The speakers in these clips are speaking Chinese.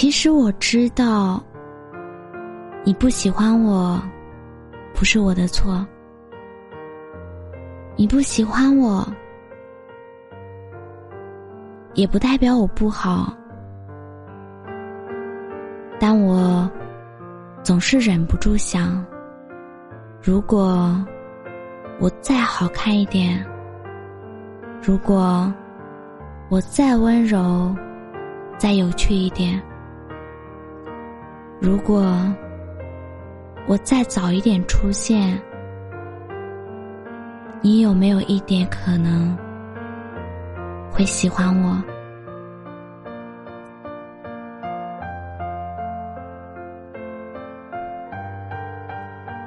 其实我知道，你不喜欢我，不是我的错。你不喜欢我，也不代表我不好。但我总是忍不住想，如果我再好看一点，如果我再温柔、再有趣一点。如果我再早一点出现，你有没有一点可能会喜欢我？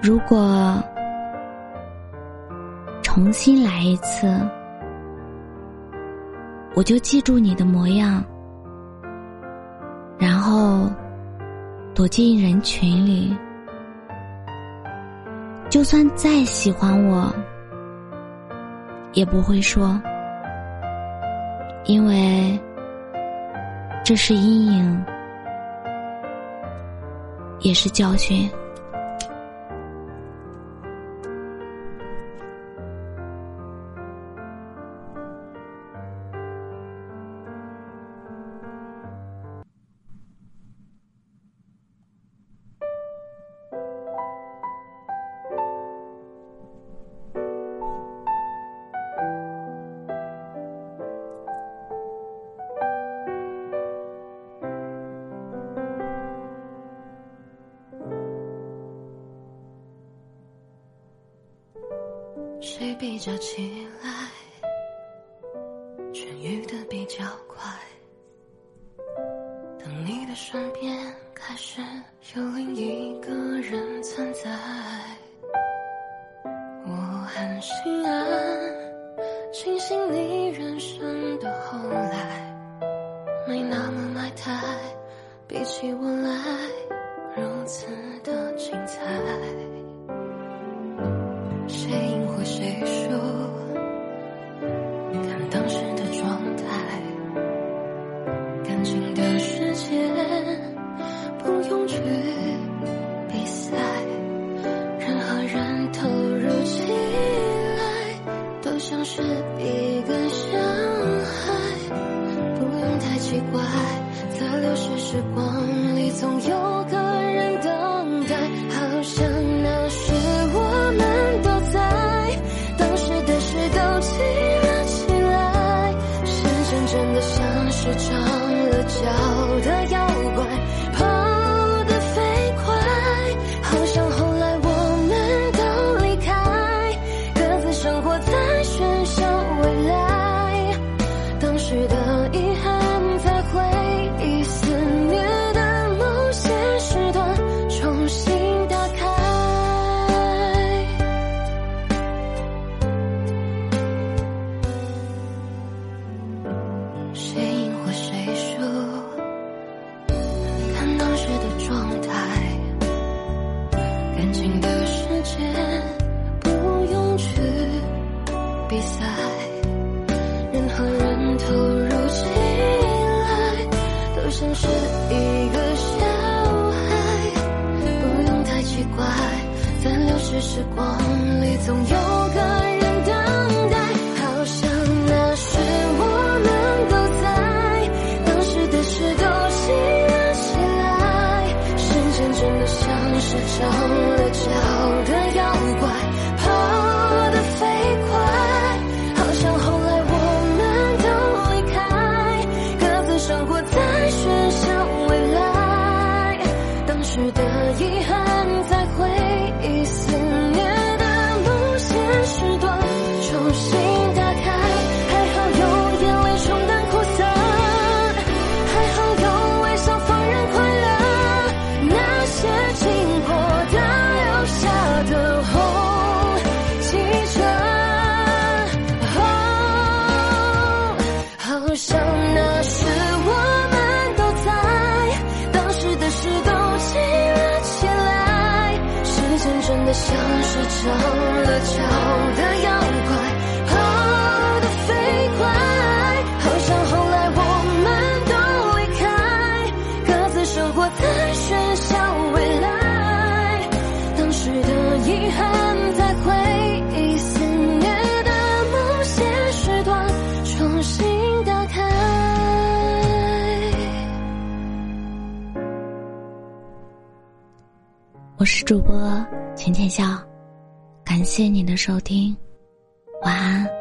如果重新来一次，我就记住你的模样，然后。躲进人群里，就算再喜欢我，也不会说，因为这是阴影，也是教训。谁比较起来痊愈的比较快？当你的身边开始有另一个人存在，我很心安，庆幸你人生的后来没那么埋汰，比起我来如此的精彩。谁这世界不用去比赛任何人投入起来都像是一个伤害不用太奇怪在流逝时光里总有比赛任何人投入起来都像是一个小孩不用太奇怪在流逝时光里总有个人等待。好像那时我们都在当时的事都记了起来时间真的像是长了像是着了桥的我是主播浅浅笑，感谢你的收听，晚安。